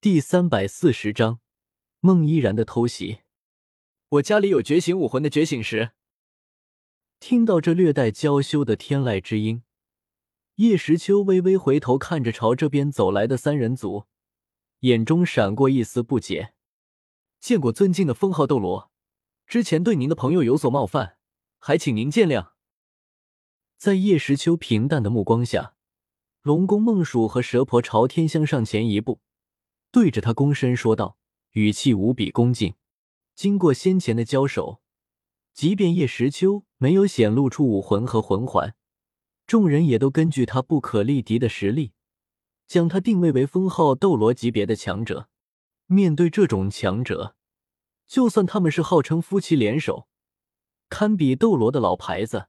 第三百四十章，孟依然的偷袭。我家里有觉醒武魂的觉醒石。听到这略带娇羞的天籁之音，叶时秋微微回头看着朝这边走来的三人组，眼中闪过一丝不解。见过尊敬的封号斗罗，之前对您的朋友有所冒犯，还请您见谅。在叶时秋平淡的目光下，龙宫孟蜀和蛇婆朝天香上前一步。对着他躬身说道，语气无比恭敬。经过先前的交手，即便叶时秋没有显露出武魂和魂环，众人也都根据他不可力敌的实力，将他定位为封号斗罗级别的强者。面对这种强者，就算他们是号称夫妻联手，堪比斗罗的老牌子，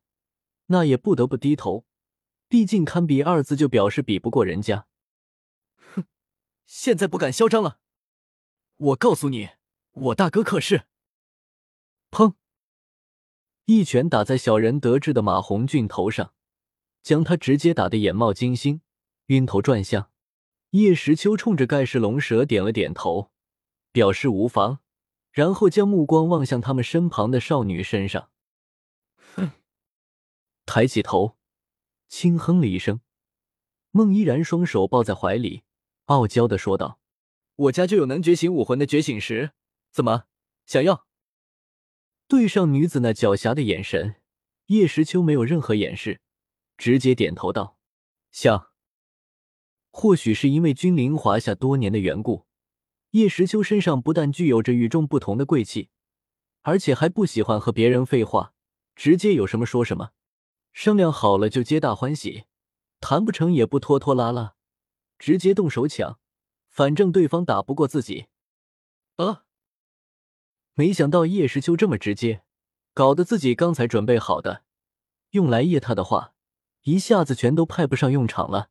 那也不得不低头。毕竟“堪比”二字就表示比不过人家。现在不敢嚣张了，我告诉你，我大哥可是……砰！一拳打在小人得志的马红俊头上，将他直接打得眼冒金星，晕头转向。叶时秋冲着盖世龙蛇点了点头，表示无妨，然后将目光望向他们身旁的少女身上。哼！抬起头，轻哼了一声，孟依然双手抱在怀里。傲娇的说道：“我家就有能觉醒武魂的觉醒石，怎么想要？”对上女子那狡黠的眼神，叶时秋没有任何掩饰，直接点头道：“想。”或许是因为君临华夏多年的缘故，叶时秋身上不但具有着与众不同的贵气，而且还不喜欢和别人废话，直接有什么说什么，商量好了就皆大欢喜，谈不成也不拖拖拉拉。直接动手抢，反正对方打不过自己。啊！没想到叶时秋这么直接，搞得自己刚才准备好的用来噎他的话，一下子全都派不上用场了。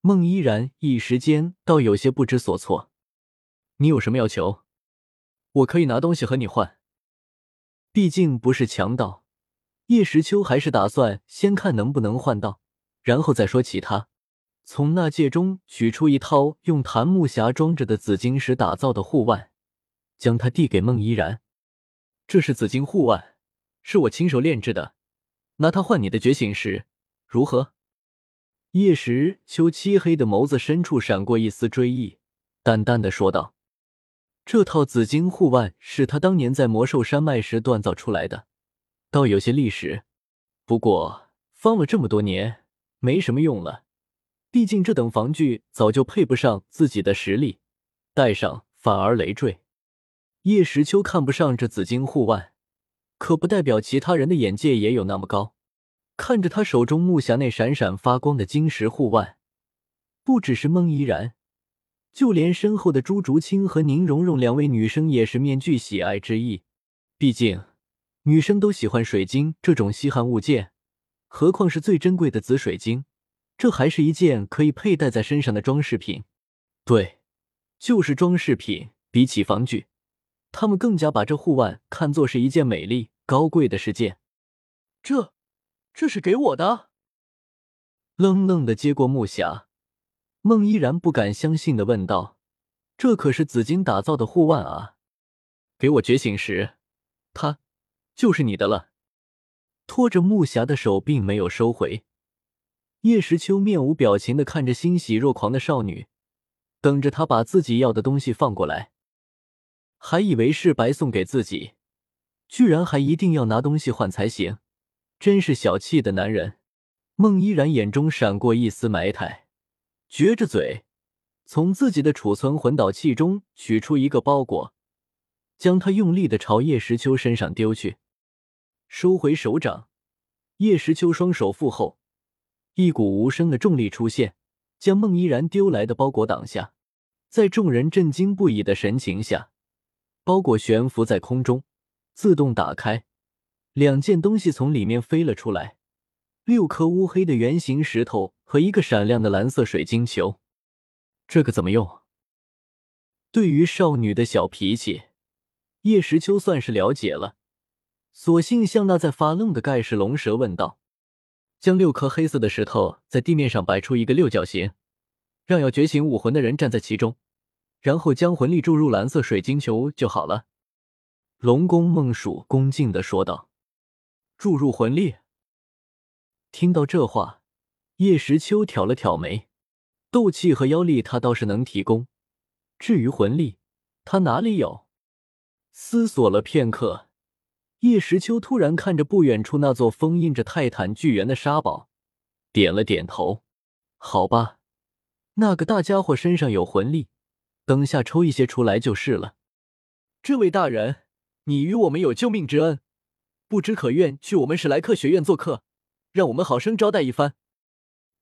孟依然一时间倒有些不知所措。你有什么要求？我可以拿东西和你换。毕竟不是强盗，叶时秋还是打算先看能不能换到，然后再说其他。从纳戒中取出一套用檀木匣装着的紫晶石打造的护腕，将它递给孟依然。这是紫晶护腕，是我亲手炼制的，拿它换你的觉醒石，如何？叶时秋漆黑的眸子深处闪过一丝追忆，淡淡的说道：“这套紫晶护腕是他当年在魔兽山脉时锻造出来的，倒有些历史，不过放了这么多年，没什么用了。”毕竟这等防具早就配不上自己的实力，戴上反而累赘。叶时秋看不上这紫金护腕，可不代表其他人的眼界也有那么高。看着他手中木匣内闪闪发光的晶石护腕，不只是孟依然，就连身后的朱竹清和宁荣荣两位女生也是面具喜爱之意。毕竟女生都喜欢水晶这种稀罕物件，何况是最珍贵的紫水晶。这还是一件可以佩戴在身上的装饰品，对，就是装饰品。比起防具，他们更加把这护腕看作是一件美丽高贵的事件。这，这是给我的？愣愣的接过木匣，孟依然不敢相信的问道：“这可是紫金打造的护腕啊！给我觉醒时，它就是你的了。”拖着木匣的手并没有收回。叶时秋面无表情的看着欣喜若狂的少女，等着她把自己要的东西放过来，还以为是白送给自己，居然还一定要拿东西换才行，真是小气的男人。孟依然眼中闪过一丝埋汰，撅着嘴，从自己的储存魂导器中取出一个包裹，将它用力的朝叶时秋身上丢去，收回手掌，叶时秋双手负后。一股无声的重力出现，将孟依然丢来的包裹挡下。在众人震惊不已的神情下，包裹悬浮在空中，自动打开，两件东西从里面飞了出来：六颗乌黑的圆形石头和一个闪亮的蓝色水晶球。这个怎么用？对于少女的小脾气，叶时秋算是了解了，索性向那在发愣的盖世龙蛇问道。将六颗黑色的石头在地面上摆出一个六角形，让要觉醒武魂的人站在其中，然后将魂力注入蓝色水晶球就好了。”龙宫梦鼠恭敬的说道。“注入魂力。”听到这话，叶时秋挑了挑眉，斗气和妖力他倒是能提供，至于魂力，他哪里有？思索了片刻，叶时秋突然看着不远处那座封印着泰坦巨猿的沙堡，点了点头：“好吧，那个大家伙身上有魂力，等下抽一些出来就是了。”这位大人，你与我们有救命之恩，不知可愿去我们史莱克学院做客，让我们好生招待一番。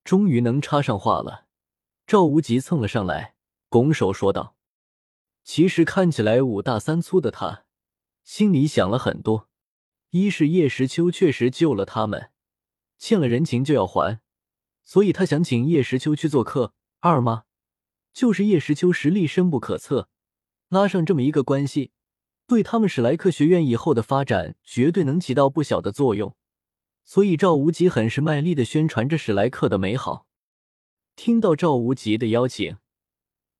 终于能插上话了，赵无极蹭了上来，拱手说道。其实看起来五大三粗的他，心里想了很多。一是叶时秋确实救了他们，欠了人情就要还，所以他想请叶时秋去做客。二嘛，就是叶时秋实力深不可测，拉上这么一个关系，对他们史莱克学院以后的发展绝对能起到不小的作用。所以赵无极很是卖力的宣传着史莱克的美好。听到赵无极的邀请。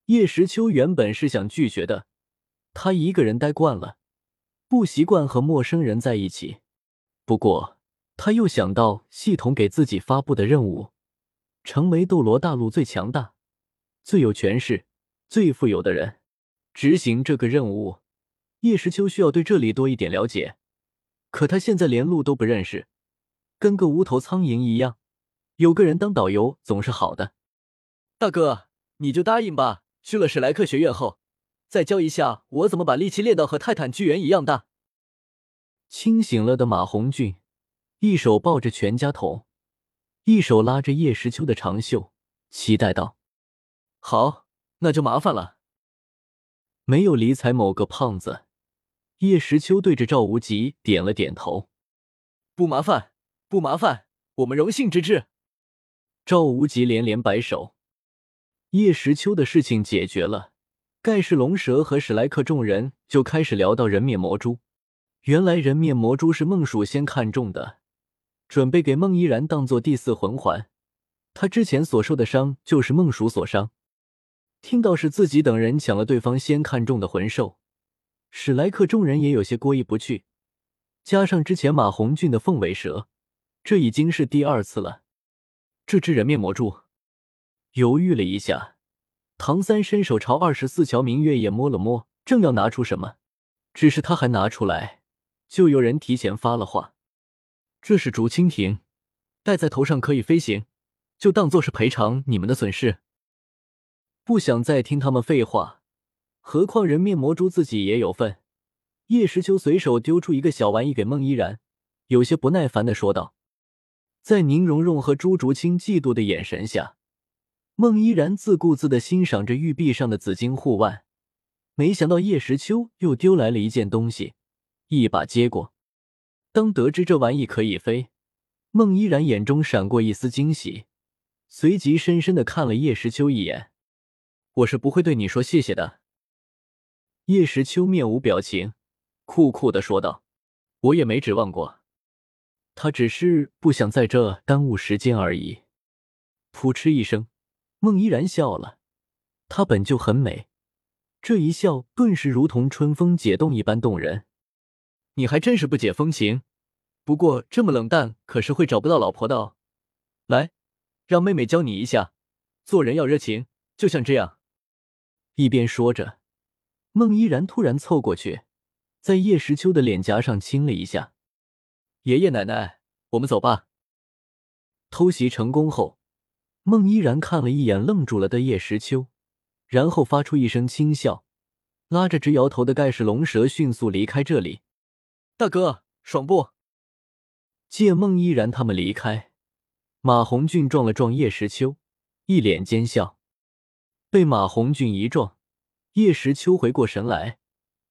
叶时秋原本是想拒绝的，他一个人待惯了，不习惯和陌生人在一起。不过他又想到系统给自己发布的任务，成为斗罗大陆最强大、最有权势、最富有的人。执行这个任务，叶时秋需要对这里多一点了解。可他现在连路都不认识，跟个无头苍蝇一样。有个人当导游总是好的。大哥，你就答应吧。去了史莱克学院后，再教一下我怎么把力气练到和泰坦巨猿一样大。清醒了的马红俊，一手抱着全家桶，一手拉着叶时秋的长袖，期待道：“好，那就麻烦了。”没有理睬某个胖子，叶时秋对着赵无极点了点头：“不麻烦，不麻烦，我们荣幸之至。”赵无极连连摆手。叶时秋的事情解决了，盖世龙蛇和史莱克众人就开始聊到人面魔蛛。原来人面魔蛛是孟蜀先看中的，准备给孟依然当做第四魂环。他之前所受的伤就是孟蜀所伤。听到是自己等人抢了对方先看中的魂兽，史莱克众人也有些过意不去。加上之前马红俊的凤尾蛇，这已经是第二次了。这只人面魔蛛。犹豫了一下，唐三伸手朝二十四桥明月夜摸了摸，正要拿出什么，只是他还拿出来，就有人提前发了话：“这是竹蜻蜓，戴在头上可以飞行，就当做是赔偿你们的损失。”不想再听他们废话，何况人面魔蛛自己也有份。叶时秋随手丢出一个小玩意给孟依然，有些不耐烦的说道：“在宁荣荣和朱竹清嫉妒的眼神下。”孟依然自顾自的欣赏着玉臂上的紫金护腕，没想到叶时秋又丢来了一件东西，一把接过。当得知这玩意可以飞，孟依然眼中闪过一丝惊喜，随即深深的看了叶时秋一眼：“我是不会对你说谢谢的。”叶时秋面无表情，酷酷的说道：“我也没指望过，他只是不想在这耽误时间而已。”噗嗤一声。孟依然笑了，她本就很美，这一笑顿时如同春风解冻一般动人。你还真是不解风情，不过这么冷淡可是会找不到老婆的哦。来，让妹妹教你一下，做人要热情，就像这样。一边说着，孟依然突然凑过去，在叶时秋的脸颊上亲了一下。爷爷奶奶，我们走吧。偷袭成功后。孟依然看了一眼愣住了的叶时秋，然后发出一声轻笑，拉着直摇头的盖世龙蛇迅速离开这里。大哥，爽不？见孟依然他们离开，马红俊撞了撞叶时秋，一脸奸笑。被马红俊一撞，叶时秋回过神来，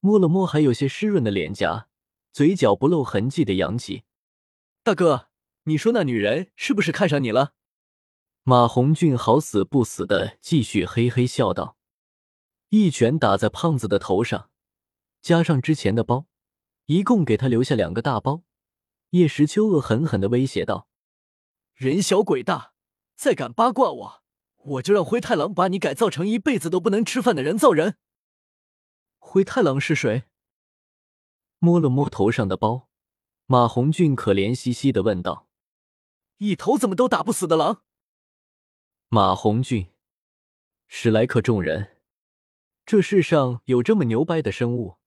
摸了摸还有些湿润的脸颊，嘴角不露痕迹的扬起。大哥，你说那女人是不是看上你了？马红俊好死不死的继续嘿嘿笑道，一拳打在胖子的头上，加上之前的包，一共给他留下两个大包。叶时秋恶狠狠的威胁道，人小鬼大，再敢八卦我，我就让灰太狼把你改造成一辈子都不能吃饭的人造人。灰太狼是谁？摸了摸头上的包，马红俊可怜兮兮的问道，一头怎么都打不死的狼？马红俊。史莱克众人。这世上有这么牛掰的生物